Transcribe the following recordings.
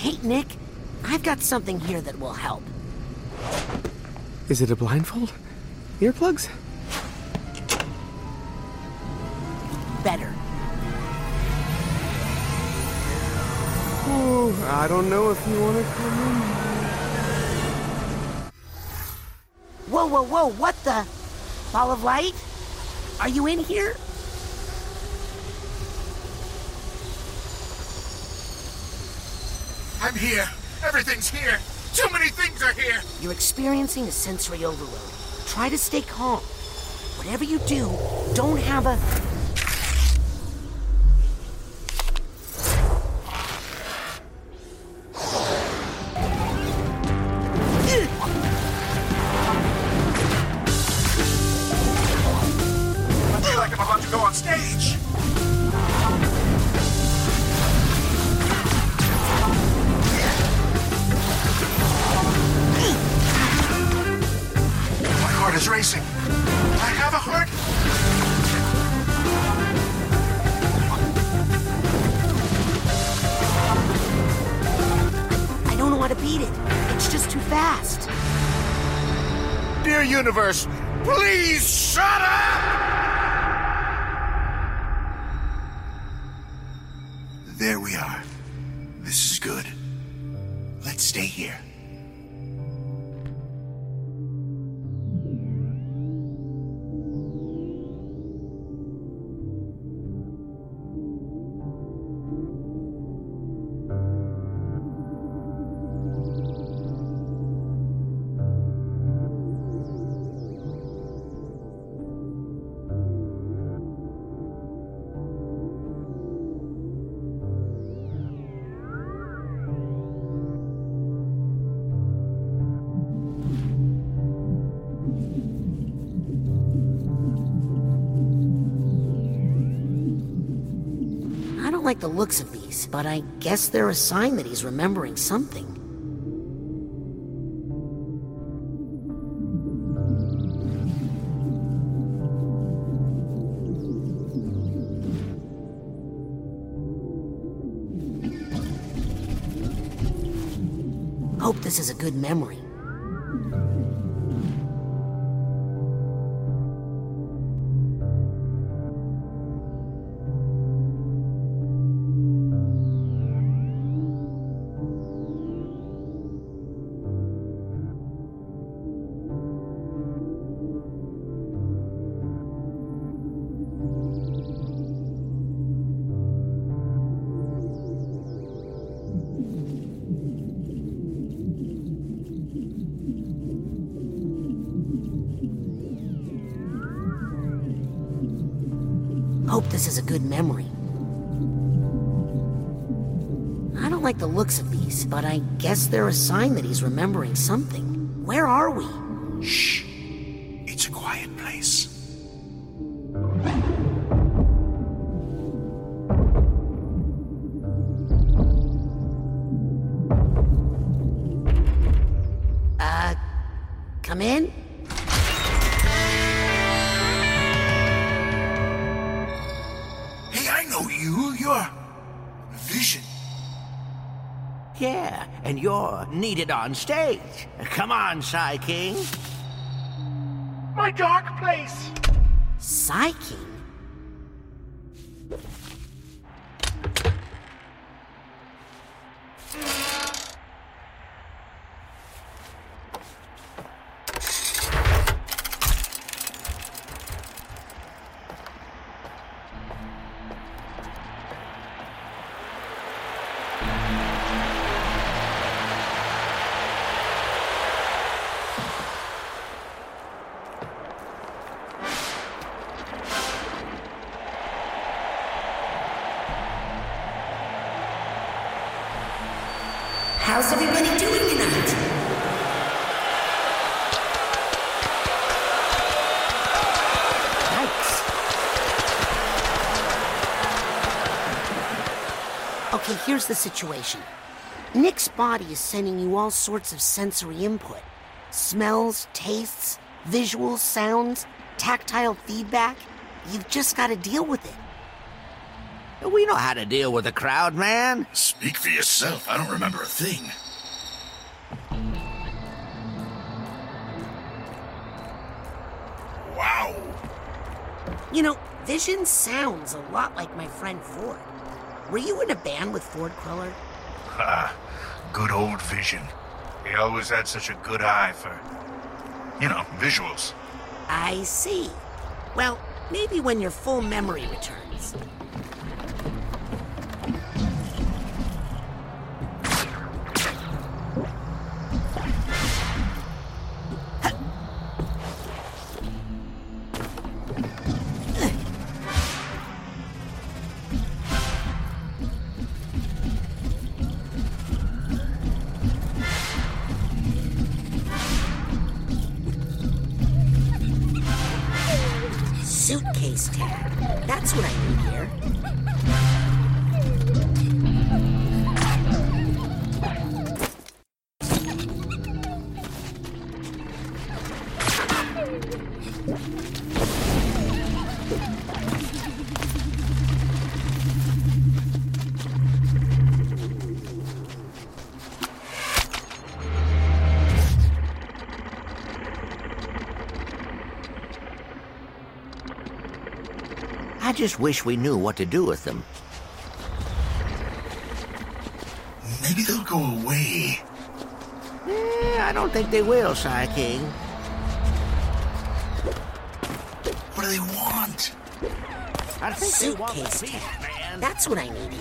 Hey, Nick, I've got something here that will help. Is it a blindfold? Earplugs? Better. Oh, I don't know if you want to come in. Whoa, whoa, whoa, what the? Ball of light? Are you in here? I'm here. Everything's here. Too many things are here. You're experiencing a sensory overload. Try to stay calm. Whatever you do, don't have a. like the looks of these, but I guess they're a sign that he's remembering something. Hope this is a good memory. Good memory. I don't like the looks of these, but I guess they're a sign that he's remembering something. Where are we? Needed on stage. Come on, Psy King. My dark place. Psy King? Here's the situation. Nick's body is sending you all sorts of sensory input smells, tastes, visuals, sounds, tactile feedback. You've just got to deal with it. We know how to deal with a crowd, man. Speak for yourself. I don't remember a thing. Wow. You know, Vision sounds a lot like my friend Ford. Were you in a band with Ford Cruller? Ah, good old Vision. He always had such a good eye for, you know, visuals. I see. Well, maybe when your full memory returns. I just wish we knew what to do with them. Maybe they'll go away. Eh, I don't think they will, Psy King. Suitcase tag. That's what I need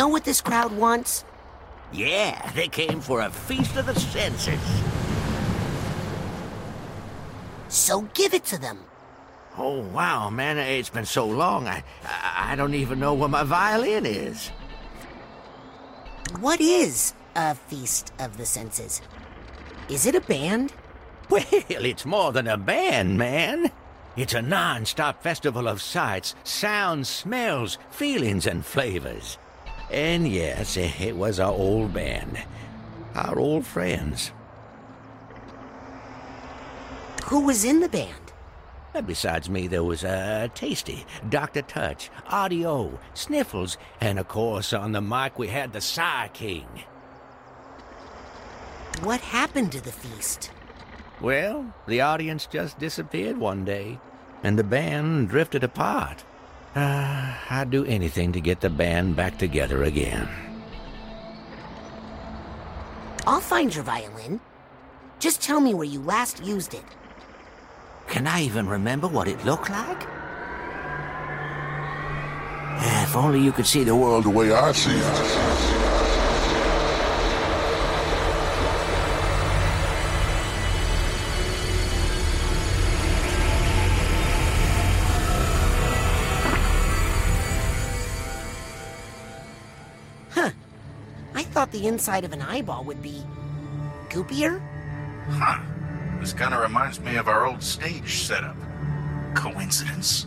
know what this crowd wants? Yeah, they came for a feast of the senses. So give it to them. Oh, wow, man, it's been so long, I, I, I don't even know where my violin is. What is a feast of the senses? Is it a band? Well, it's more than a band, man. It's a non-stop festival of sights, sounds, smells, feelings, and flavors. And yes, it was our old band. Our old friends. Who was in the band? Besides me, there was uh, Tasty, Dr. Touch, Audio, Sniffles, and of course, on the mic we had the Psy King. What happened to the feast? Well, the audience just disappeared one day, and the band drifted apart. Uh, I'd do anything to get the band back together again. I'll find your violin. Just tell me where you last used it. Can I even remember what it looked like? If only you could see the world the way I see it. The inside of an eyeball would be goopier. Huh. This kind of reminds me of our old stage setup. Coincidence?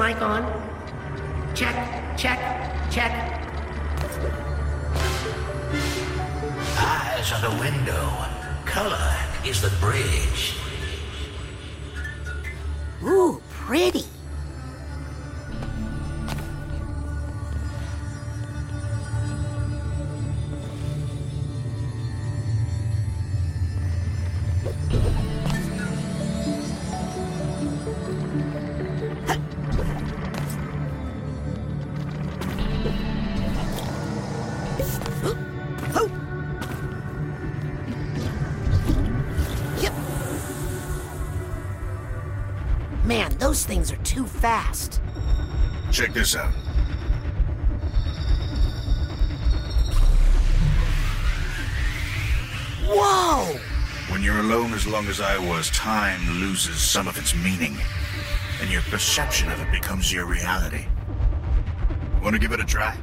mic on? Check this out. Whoa! When you're alone as long as I was, time loses some of its meaning, and your perception of it becomes your reality. Want to give it a try?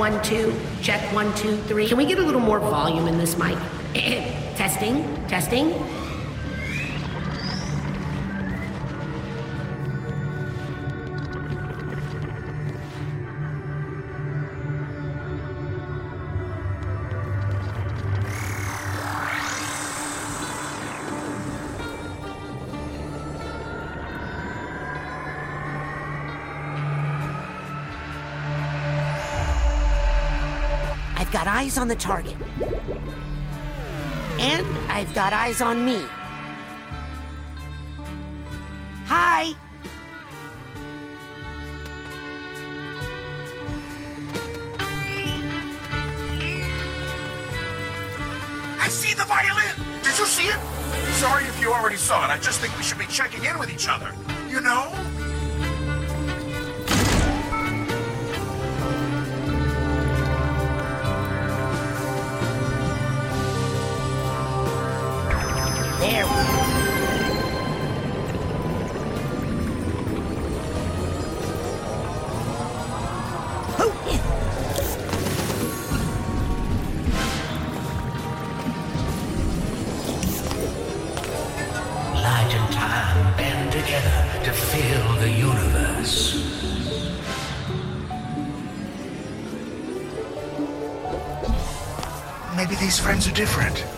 one, two. Check one, two, three. Can we get a little more volume in this mic? testing, testing. eyes on the target. And I've got eyes on me. different.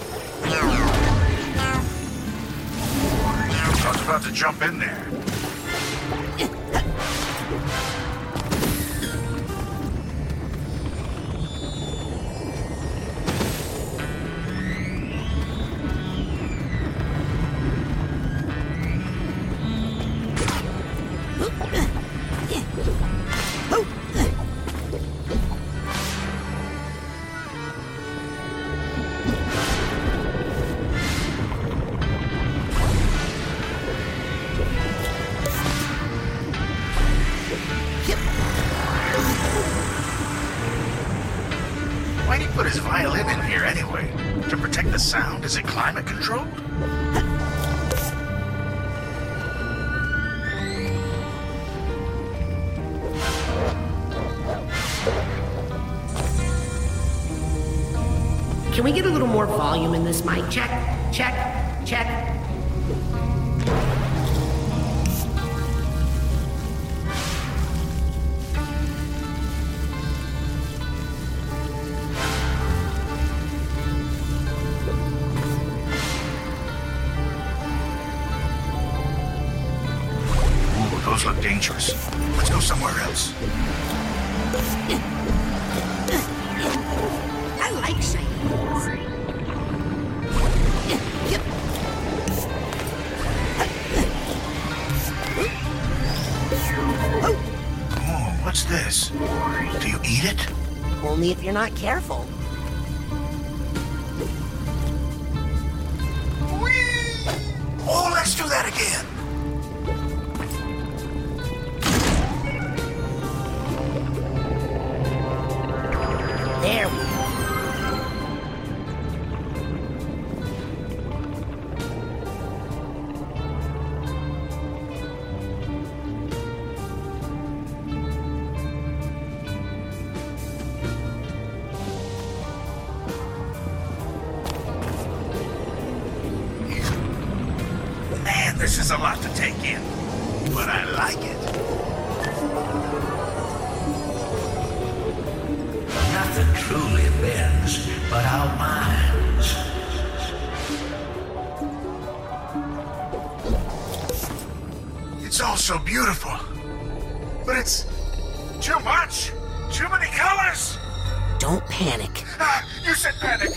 Climate controlled? Can we get a little more volume in this mic? Check, check, check. All so beautiful. But it's too much. Too many colors. Don't panic. Ah, you said panic.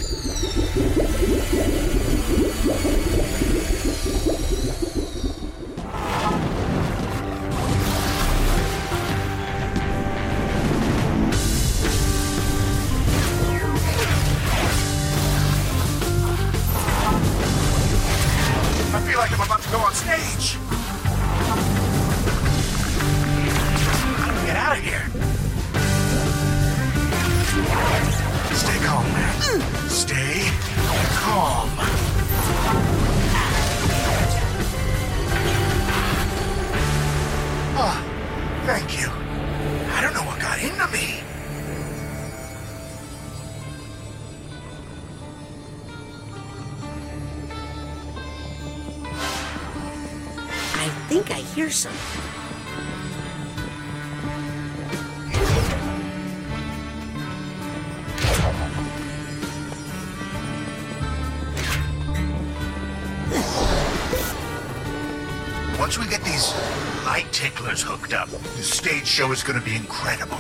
I feel like I'm about to go on stage. Out of here? Stay calm, man. Stay calm. Oh, thank you. I don't know what got into me. I think I hear something. Light hooked up, the stage show is going to be incredible.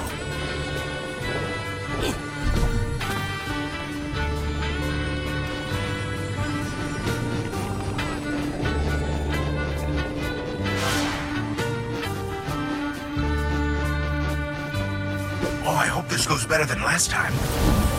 Oh, I hope this goes better than last time.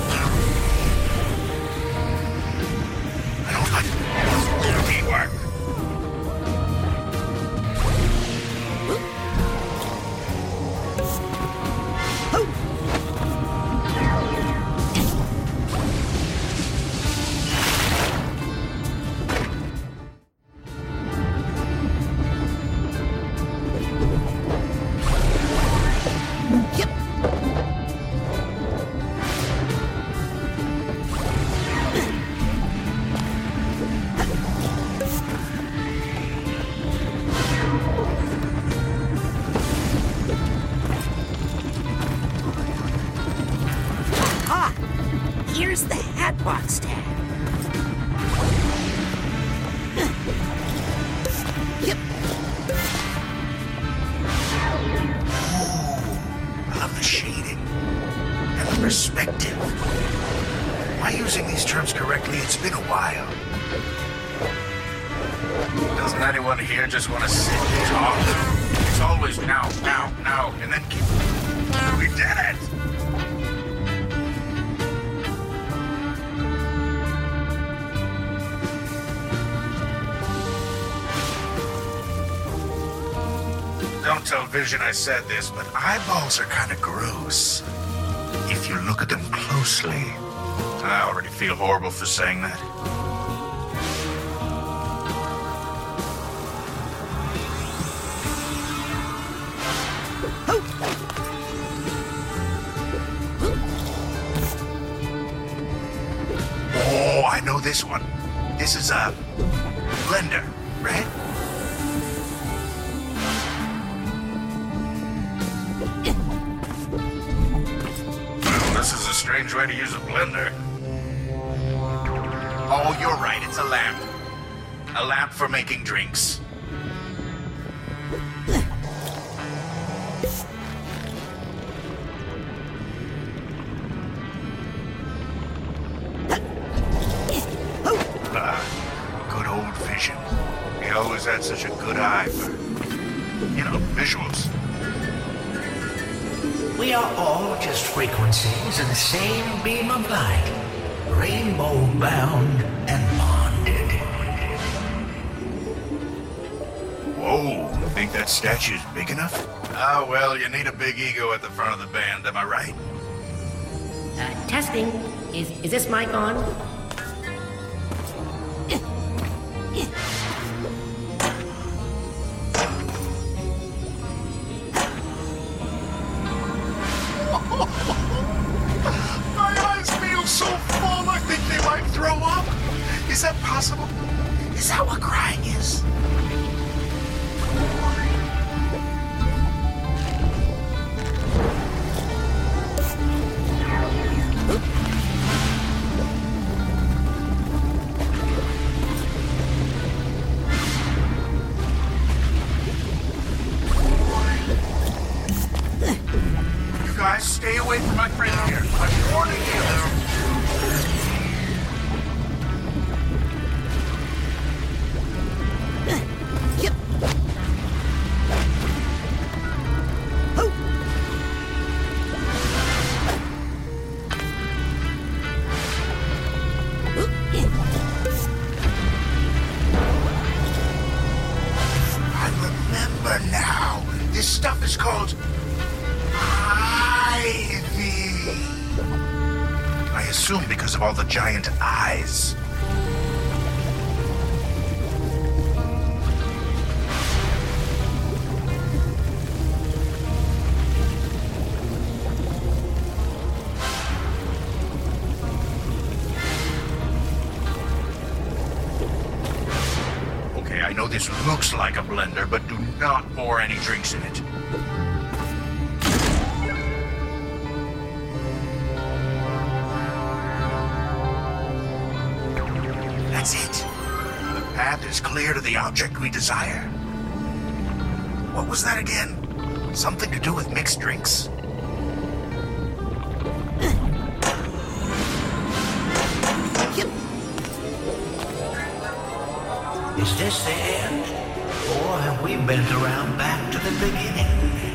I said this, but eyeballs are kind of gross. If you look at them closely, I already feel horrible for saying that. Oh, I know this one. This is a blender. We are all just frequencies in the same beam of light, rainbow bound and bonded. Whoa, think that statue's big enough? Ah, well, you need a big ego at the front of the band, am I right? Uh, testing. Is is this mic on? Like a blender, but do not pour any drinks in it. That's it. The path is clear to the object we desire. What was that again? Something to do with mixed drinks? Is this the end? We bent around back to the beginning?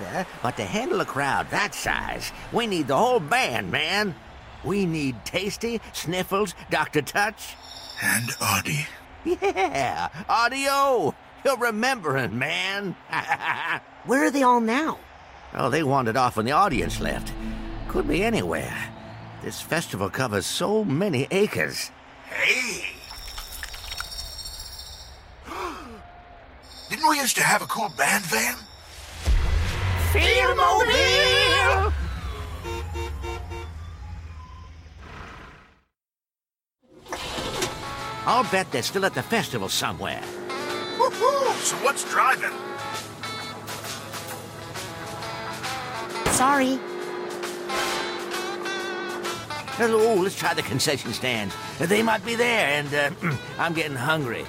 And better, but to handle a crowd that size, we need the whole band, man. We need Tasty, Sniffles, Dr. Touch. And Audie. Yeah, audio. You're remembering, man. Where are they all now? oh, they wandered off when the audience left. Could be anywhere. This festival covers so many acres. Hey! Didn't we used to have a cool band van? I'll bet they're still at the festival somewhere. So what's driving? Sorry. Hello, let's try the concession stands. They might be there, and uh, I'm getting hungry.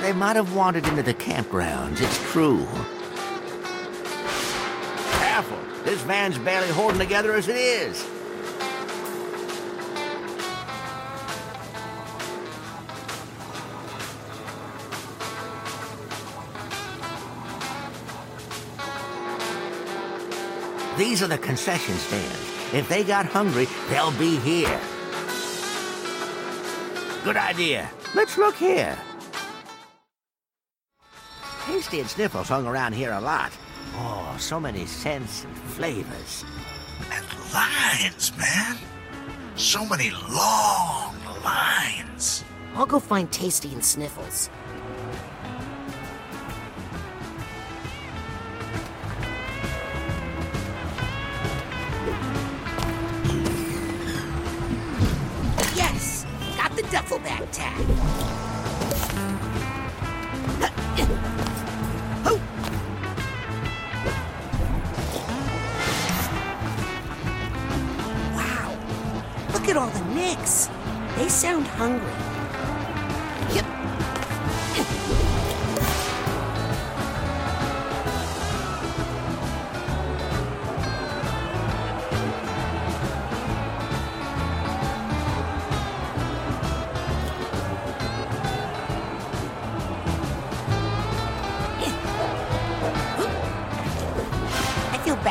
They might have wandered into the campgrounds, it's true. This van's barely holding together as it is. These are the concession stands. If they got hungry, they'll be here. Good idea. Let's look here. Tasty and Sniffles hung around here a lot. Oh, so many scents and flavors. And lines, man. So many long lines. I'll go find Tasty and Sniffles.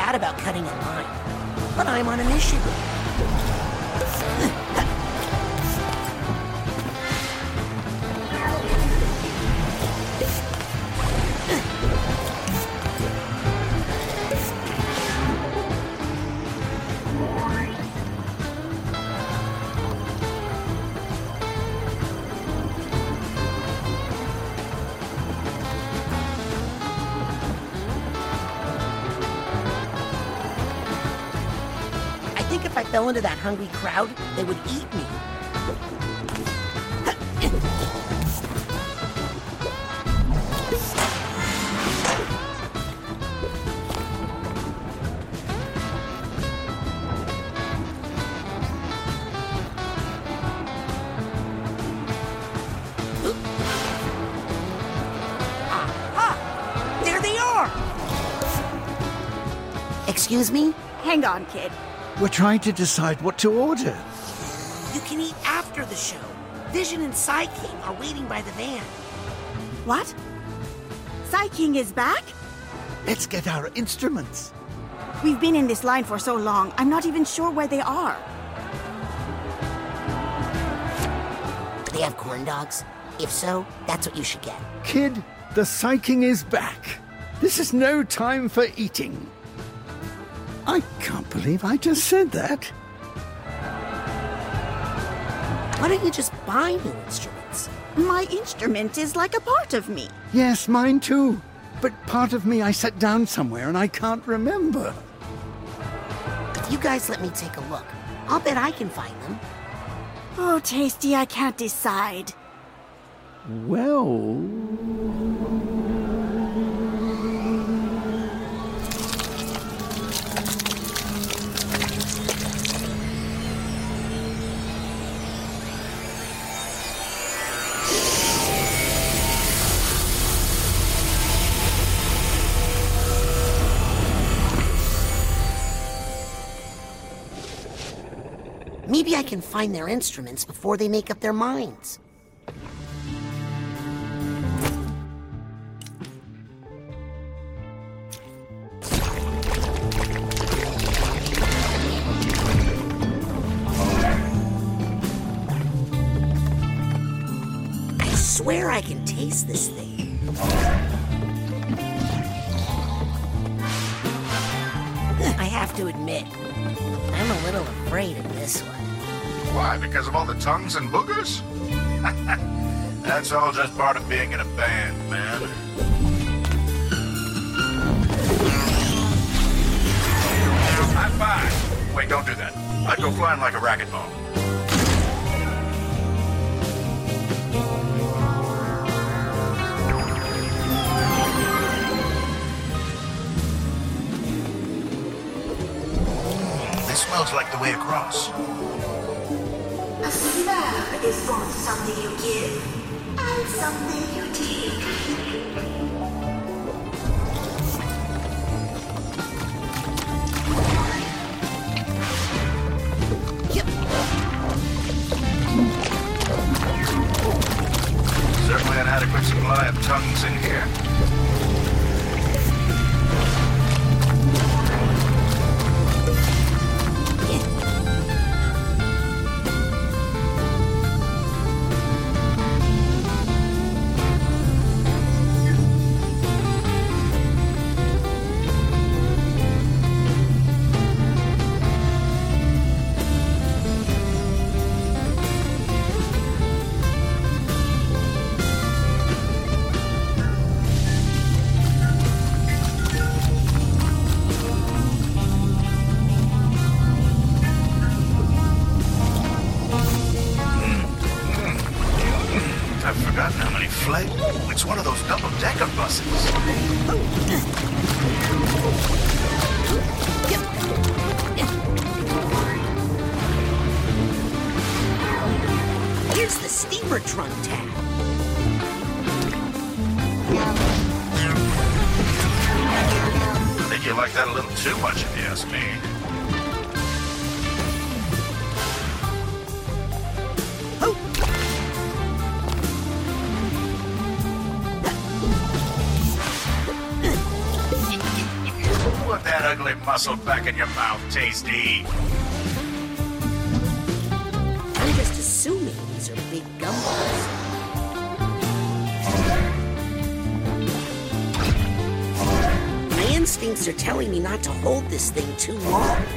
Bad about cutting in line, but I'm on a mission. Fell into that hungry crowd, they would eat me. Aha! There they are! Excuse me? Hang on, kid. We're trying to decide what to order. You can eat after the show. Vision and Psy King are waiting by the van. What? Psy King is back? Let's get our instruments. We've been in this line for so long, I'm not even sure where they are. Do they have corn dogs? If so, that's what you should get. Kid, the Psy King is back. This is no time for eating. I believe I just said that. Why don't you just buy new instruments? My instrument is like a part of me. Yes, mine too. But part of me I set down somewhere and I can't remember. If you guys let me take a look, I'll bet I can find them. Oh, Tasty, I can't decide. Well. Can find their instruments before they make up their minds. I swear I can taste this thing. Why, because of all the tongues and boogers? That's all just part of being in a band, man. High five! Wait, don't do that. I'd go flying like a racquetball. It smells like the way across. A is both something you give and something you take. Certainly an adequate supply of tongues in in your mouth, Tasty. I'm just assuming these are big gumballs. My instincts are telling me not to hold this thing too long.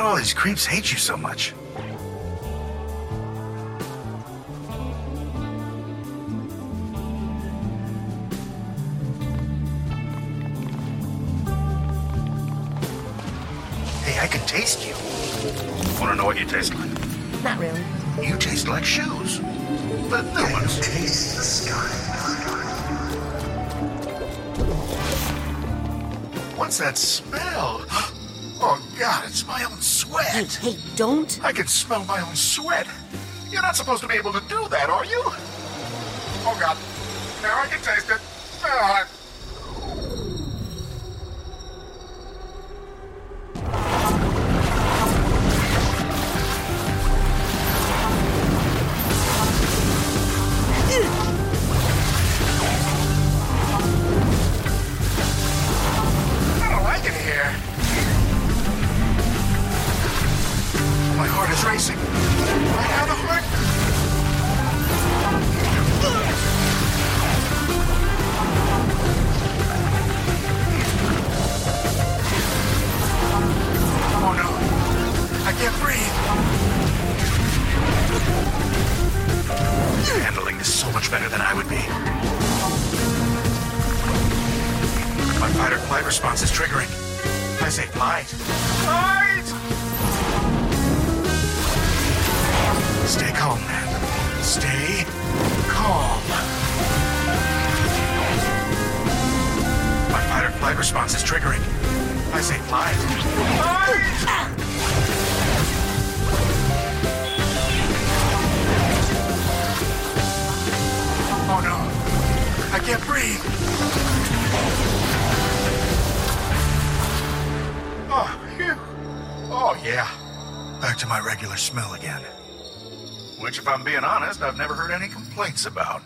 Do all these creeps hate you so much? Hey, I can taste you. Want to know what you taste like? Not really. You taste like shoes. But new ones. Taste the sky. What's that smell? Oh, God, it's my own Hey, sweat. hey, don't. I can smell my own sweat. You're not supposed to be able to do that, are you? Oh, God. Now I can taste it. Ah. I Back to my regular smell again. Which, if I'm being honest, I've never heard any complaints about.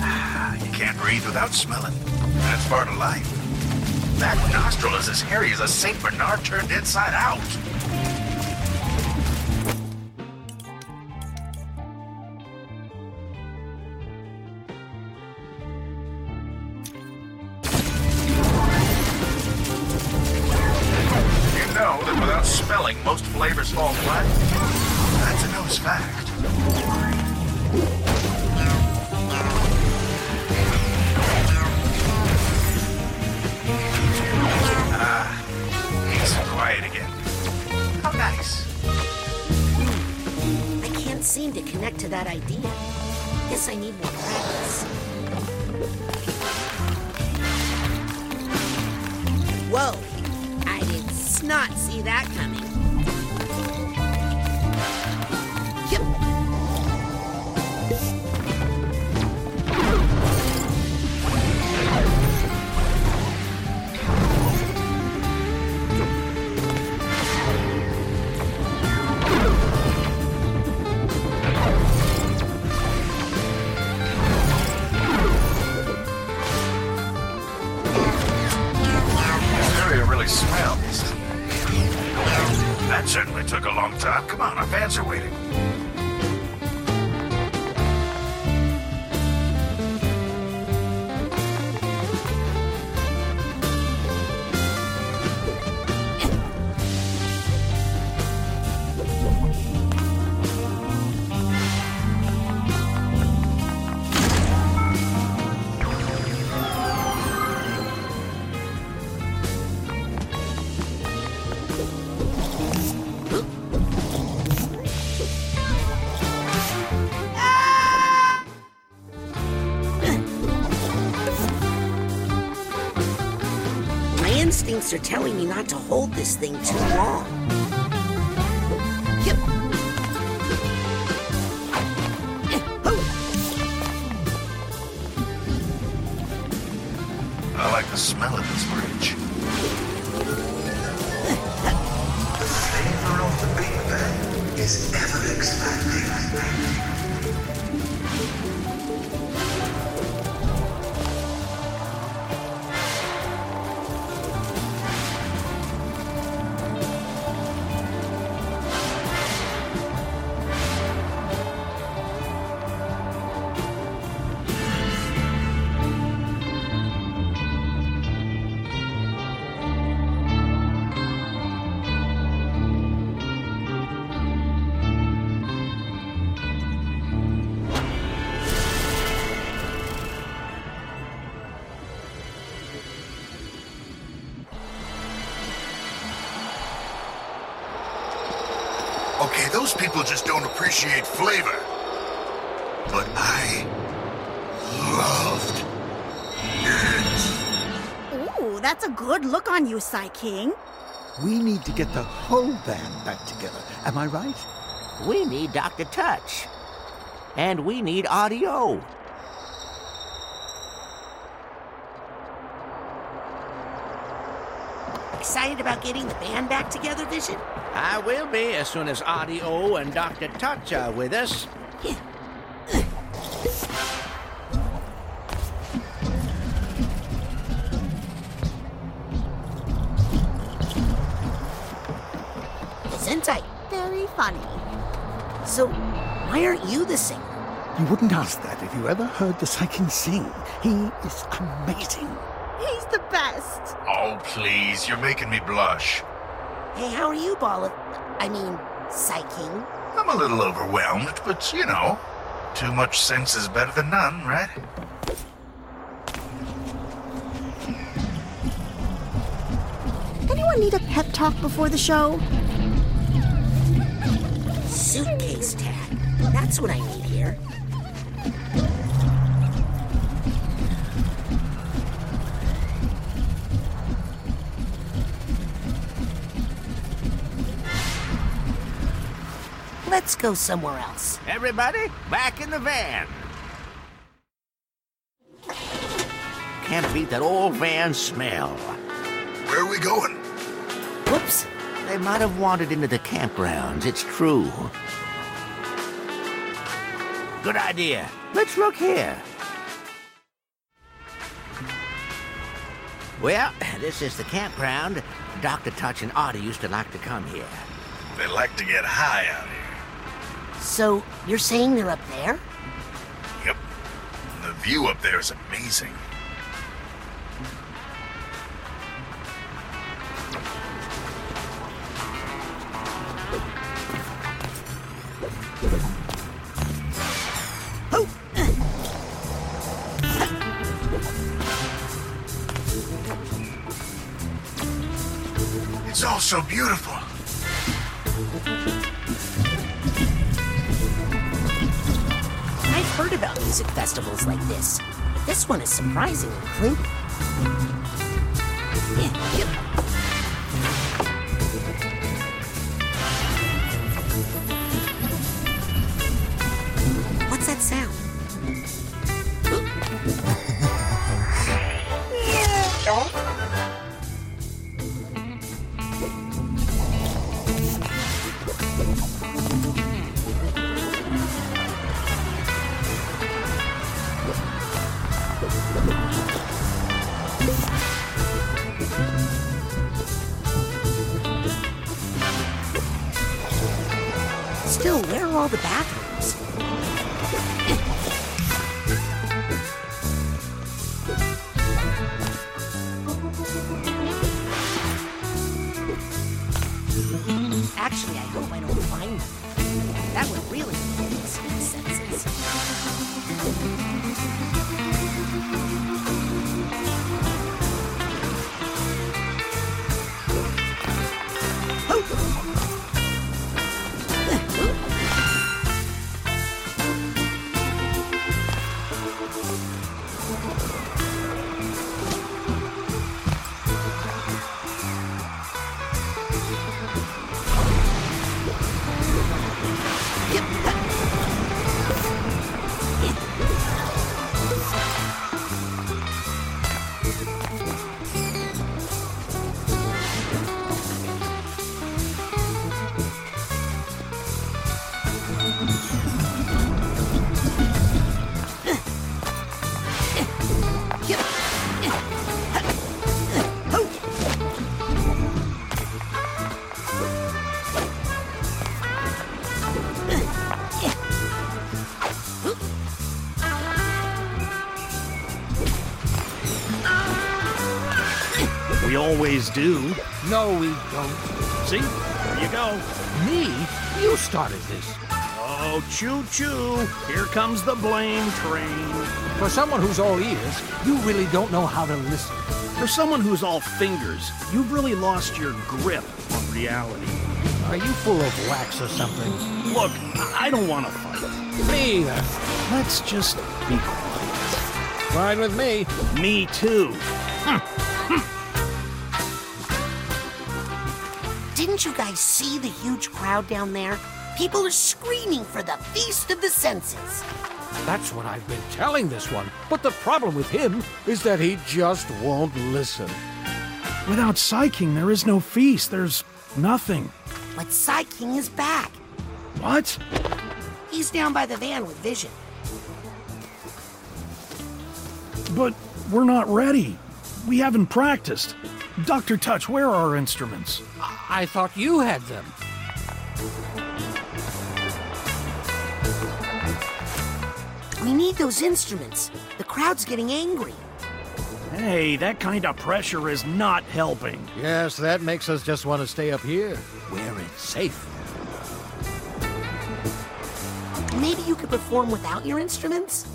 Ah, you can't breathe without smelling. That's part of life. That nostril is as hairy as a St. Bernard turned inside out. Are telling me not to hold this thing too long. Flavor. But I loved it. Ooh, that's a good look on you, Psy King. We need to get the whole band back together. Am I right? We need Dr. Touch. And we need audio. Excited about getting the band back together, Vision? I will be as soon as Audio and Dr. Touch are with us. Zentai, Very funny. so why aren't you the singer? You wouldn't ask that if you ever heard the Psyking sing. He is amazing. He's the best. Oh, please, you're making me blush. Hey, how are you, Ball of... I mean, Psy King? I'm a little overwhelmed, but you know, too much sense is better than none, right? Anyone need a pep talk before the show? Suitcase tag. That's what I need Let's go somewhere else. Everybody, back in the van. Can't beat that old van smell. Where are we going? Whoops. They might have wandered into the campgrounds, it's true. Good idea. Let's look here. Well, this is the campground. Dr. Touch and Artie used to like to come here. They like to get high out here. So, you're saying they're up there? Yep. The view up there is amazing. Like this. This one is surprisingly clean. We always do. No, we don't. See? There you go. Me? You started this. Oh, choo choo. Here comes the blame train. For someone who's all ears, you really don't know how to listen. For someone who's all fingers, you've really lost your grip on reality. Are you full of wax or something? Look, I don't want to fight. Me either. Let's just be quiet. Fine with me. Me too. Didn't you guys see the huge crowd down there? People are screaming for the Feast of the Senses. That's what I've been telling this one. But the problem with him is that he just won't listen. Without Psy-King, there is no feast. There's nothing. But Psy King is back. What? He's down by the van with Vision. But we're not ready. We haven't practiced. Dr. Touch, where are our instruments? I thought you had them. We need those instruments. The crowd's getting angry. Hey, that kind of pressure is not helping. Yes, that makes us just want to stay up here, where it's safe. Maybe you could perform without your instruments?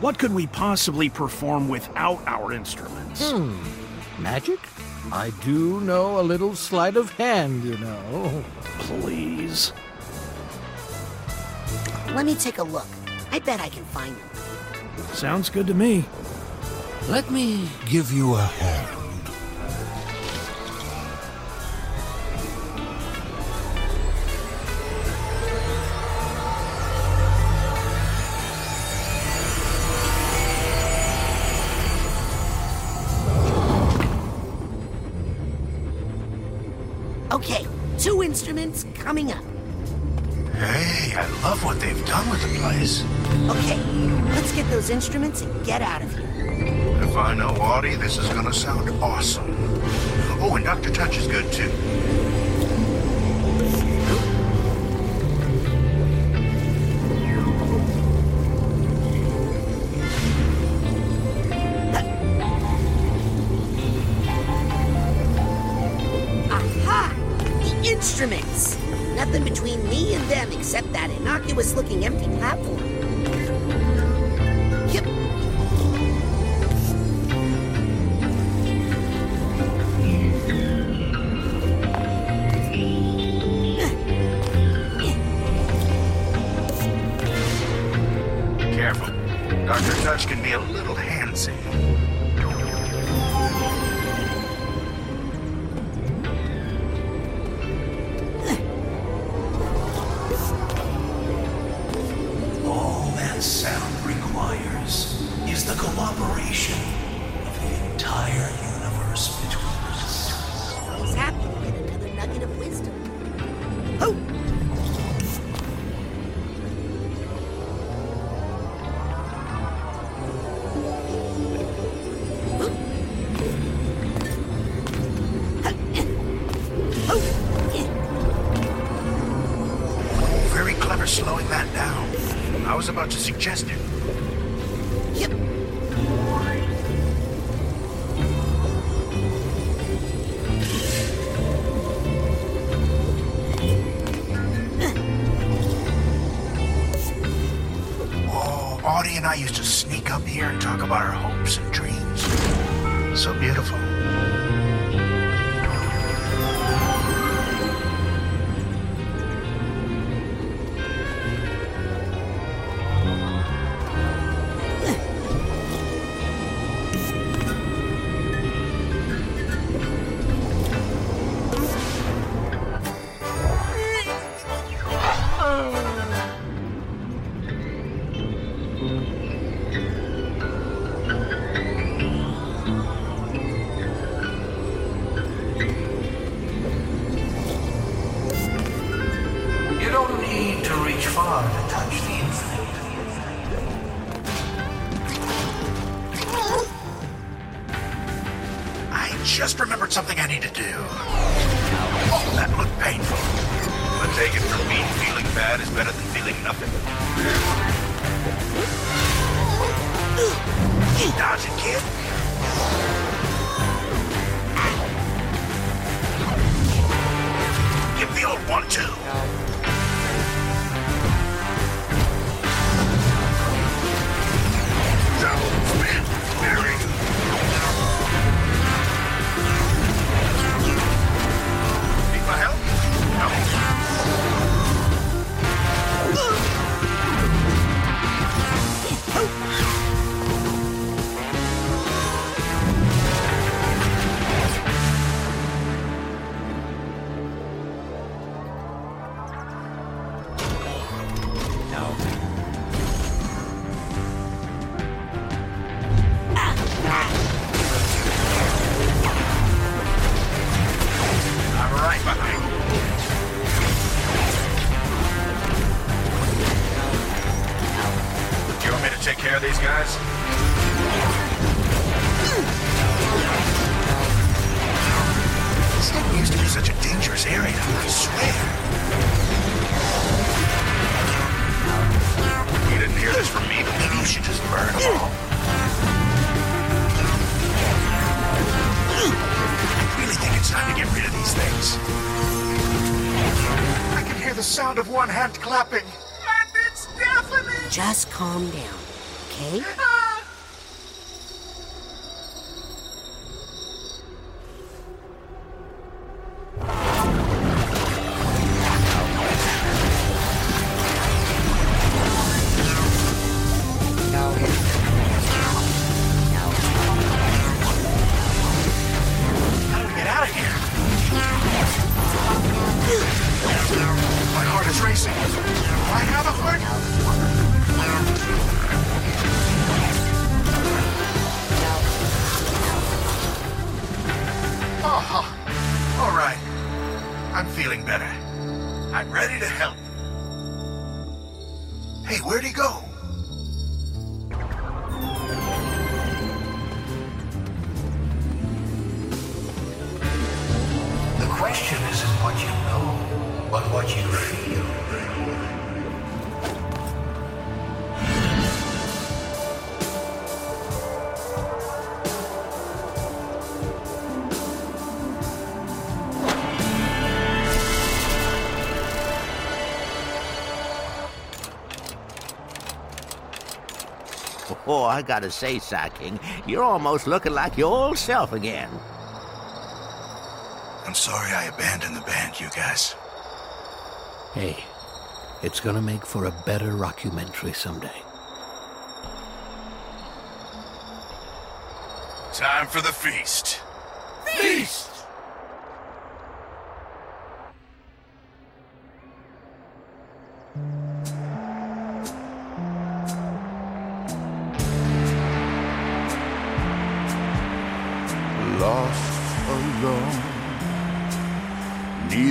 What could we possibly perform without our instruments? Hmm. Magic? I do know a little sleight of hand, you know. Please. Let me take a look. I bet I can find them. Sounds good to me. Let me give you a hand. Okay, two instruments coming up. Hey, I love what they've done with the place. Okay, let's get those instruments and get out of here. If I know Audie, this is gonna sound awesome. Oh, and Dr. Touch is good too. Calm down, Oh, I gotta say, Psy King, you're almost looking like your old self again. I'm sorry I abandoned the band, you guys. Hey, it's gonna make for a better rockumentary someday. Time for the feast. Feast!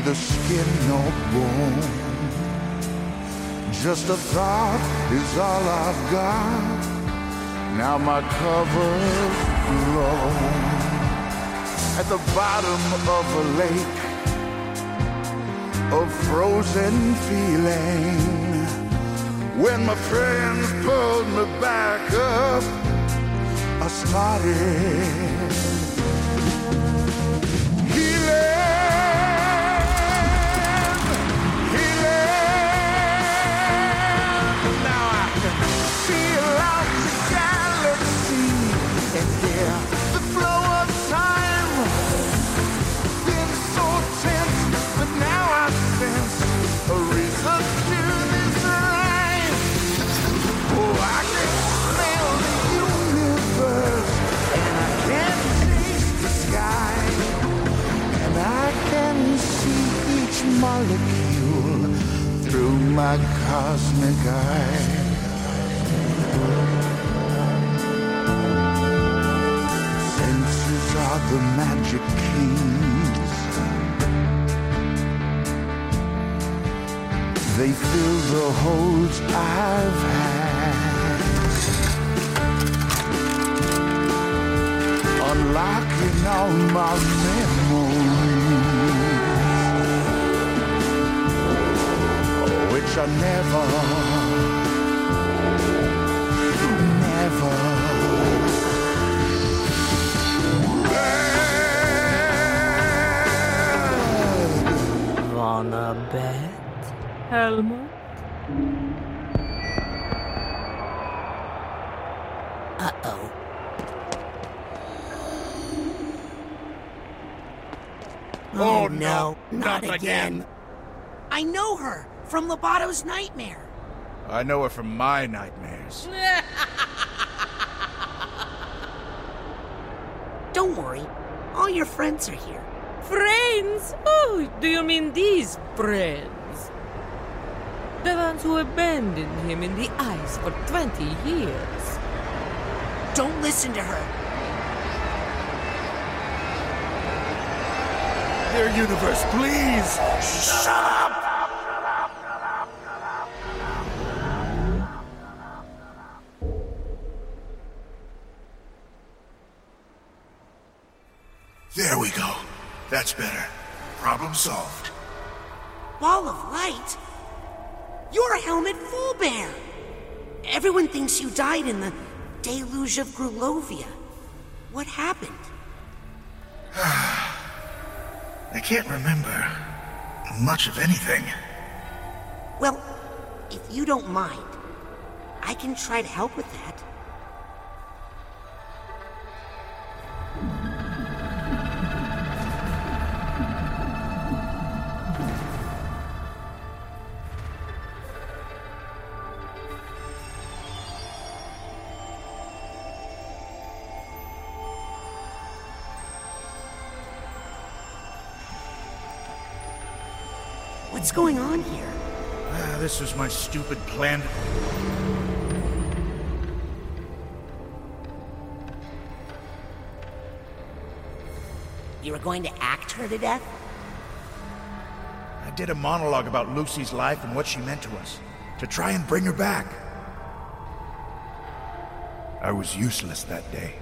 Neither skin nor bone. Just a thought is all I've got. Now my cover's blown at the bottom of a lake of frozen feeling. When my friends pulled me back up, I started molecule through my cosmic eye. Senses are the magic keys. They fill the holes I've had. Unlocking all my memories. Which I never, never. Wanna bet, Helmut? Uh-oh. Oh, oh, no, no, not, not again. again. I know her from Loboto's nightmare. I know her from my nightmares. Don't worry, all your friends are here. Friends? Oh, do you mean these friends? The ones who abandoned him in the ice for 20 years. Don't listen to her. Their universe, please! Shut up! Died in the deluge of Grulovia. What happened? I can't remember much of anything. Well, if you don't mind, I can try to help with that. What's going on here? Ah, this was my stupid plan. You were going to act her to death? I did a monologue about Lucy's life and what she meant to us, to try and bring her back. I was useless that day.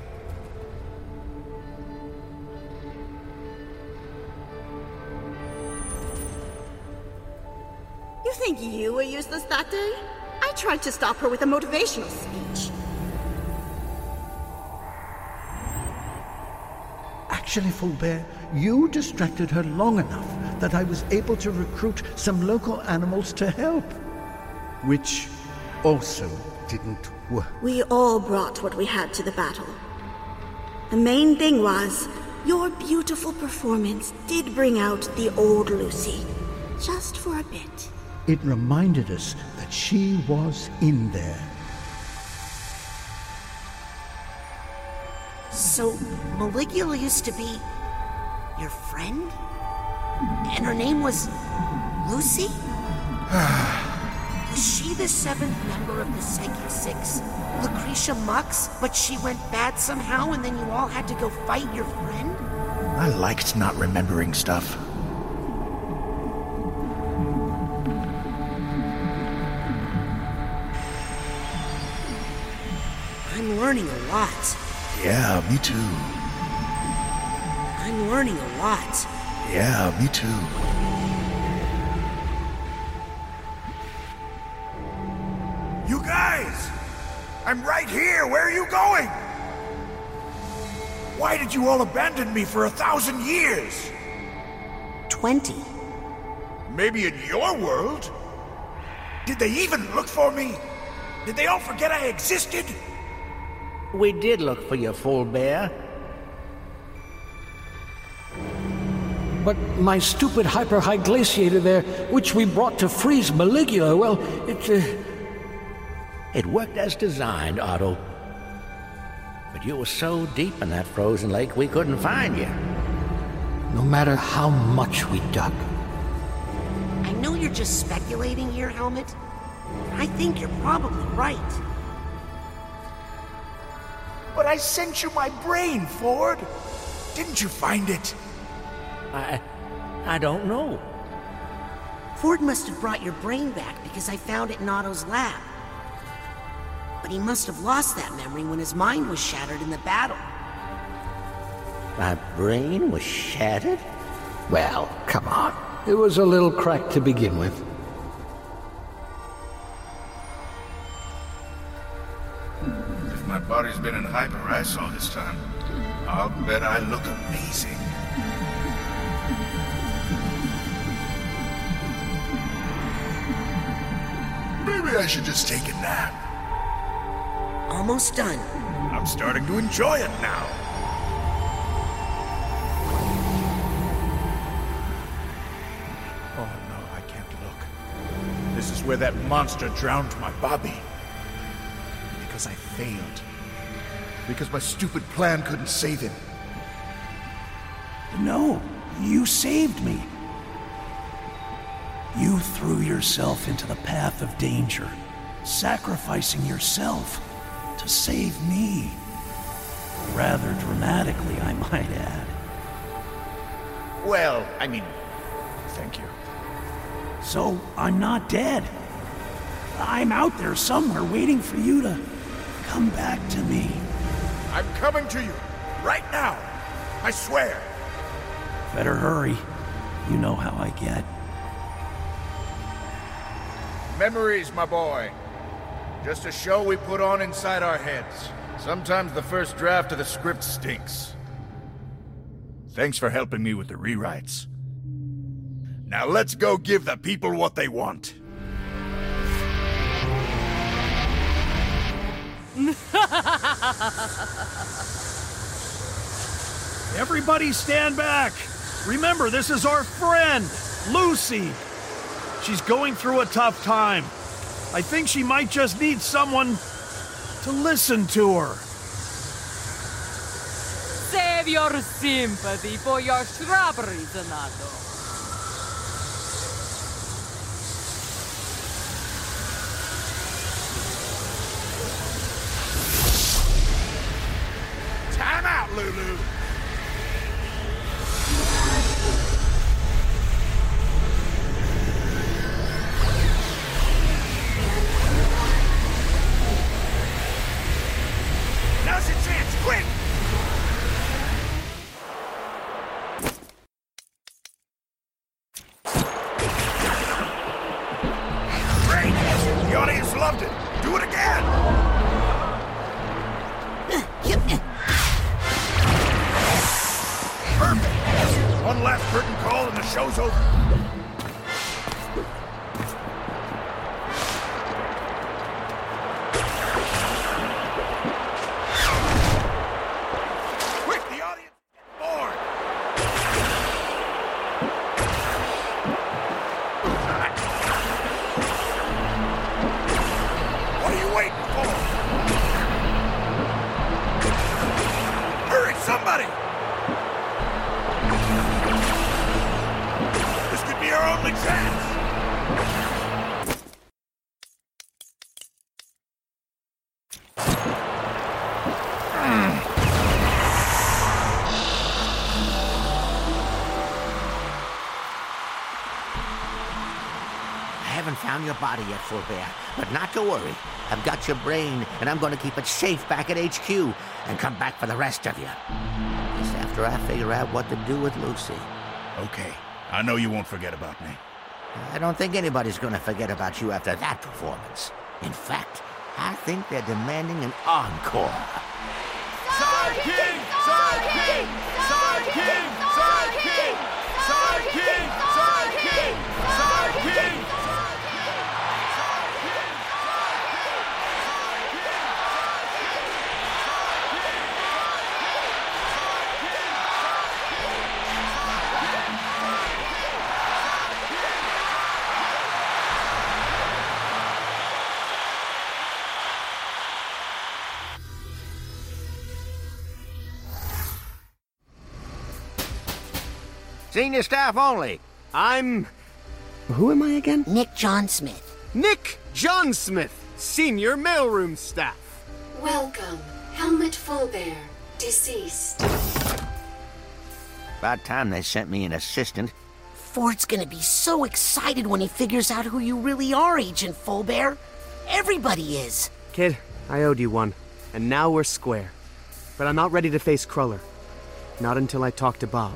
You were useless that day? I tried to stop her with a motivational speech. Actually, Fullbear, you distracted her long enough that I was able to recruit some local animals to help. Which also didn't work. We all brought what we had to the battle. The main thing was, your beautiful performance did bring out the old Lucy. Just for a bit. It reminded us that she was in there. So, Maligula used to be your friend? And her name was Lucy? was she the seventh member of the Psychic Six, Lucrecia Mux, but she went bad somehow and then you all had to go fight your friend? I liked not remembering stuff. Learning a lot. Yeah, me too. I'm learning a lot. Yeah, me too. You guys! I'm right here! Where are you going? Why did you all abandon me for a thousand years? Twenty. Maybe in your world? Did they even look for me? Did they all forget I existed? We did look for you, Fullbear. But my stupid hyper high glaciator there, which we brought to freeze Maligula, well, it. Uh... It worked as designed, Otto. But you were so deep in that frozen lake we couldn't find you. No matter how much we dug. I know you're just speculating here, Helmut. I think you're probably right. But I sent you my brain, Ford. Didn't you find it? I. I don't know. Ford must have brought your brain back because I found it in Otto's lab. But he must have lost that memory when his mind was shattered in the battle. My brain was shattered? Well, come on. It was a little cracked to begin with. Ice all this time, I'll bet I look amazing. Maybe I should just take a nap. Almost done. I'm starting to enjoy it now. Oh no, I can't look. This is where that monster drowned my Bobby. Because I failed. Because my stupid plan couldn't save him. No, you saved me. You threw yourself into the path of danger, sacrificing yourself to save me. Rather dramatically, I might add. Well, I mean, thank you. So, I'm not dead. I'm out there somewhere waiting for you to come back to me. I'm coming to you. Right now. I swear. Better hurry. You know how I get. Memories, my boy. Just a show we put on inside our heads. Sometimes the first draft of the script stinks. Thanks for helping me with the rewrites. Now let's go give the people what they want. Everybody stand back. Remember, this is our friend, Lucy. She's going through a tough time. I think she might just need someone to listen to her. Save your sympathy for your shrubbery, Donato. Lulu. Haven't found your body yet, Fullbear, but not to worry. I've got your brain, and I'm going to keep it safe back at HQ and come back for the rest of you. Just after I figure out what to do with Lucy. Okay, I know you won't forget about me. I don't think anybody's going to forget about you after that performance. In fact, I think they're demanding an encore. Psy King! Sideking! Psy King! Sideking! Psy King! Senior staff only. I'm. Who am I again? Nick John Smith. Nick John Smith, senior mailroom staff. Welcome, Helmut Fullbear, deceased. About time they sent me an assistant. Ford's gonna be so excited when he figures out who you really are, Agent Fullbear. Everybody is. Kid, I owed you one, and now we're square. But I'm not ready to face Cruller. Not until I talk to Bob.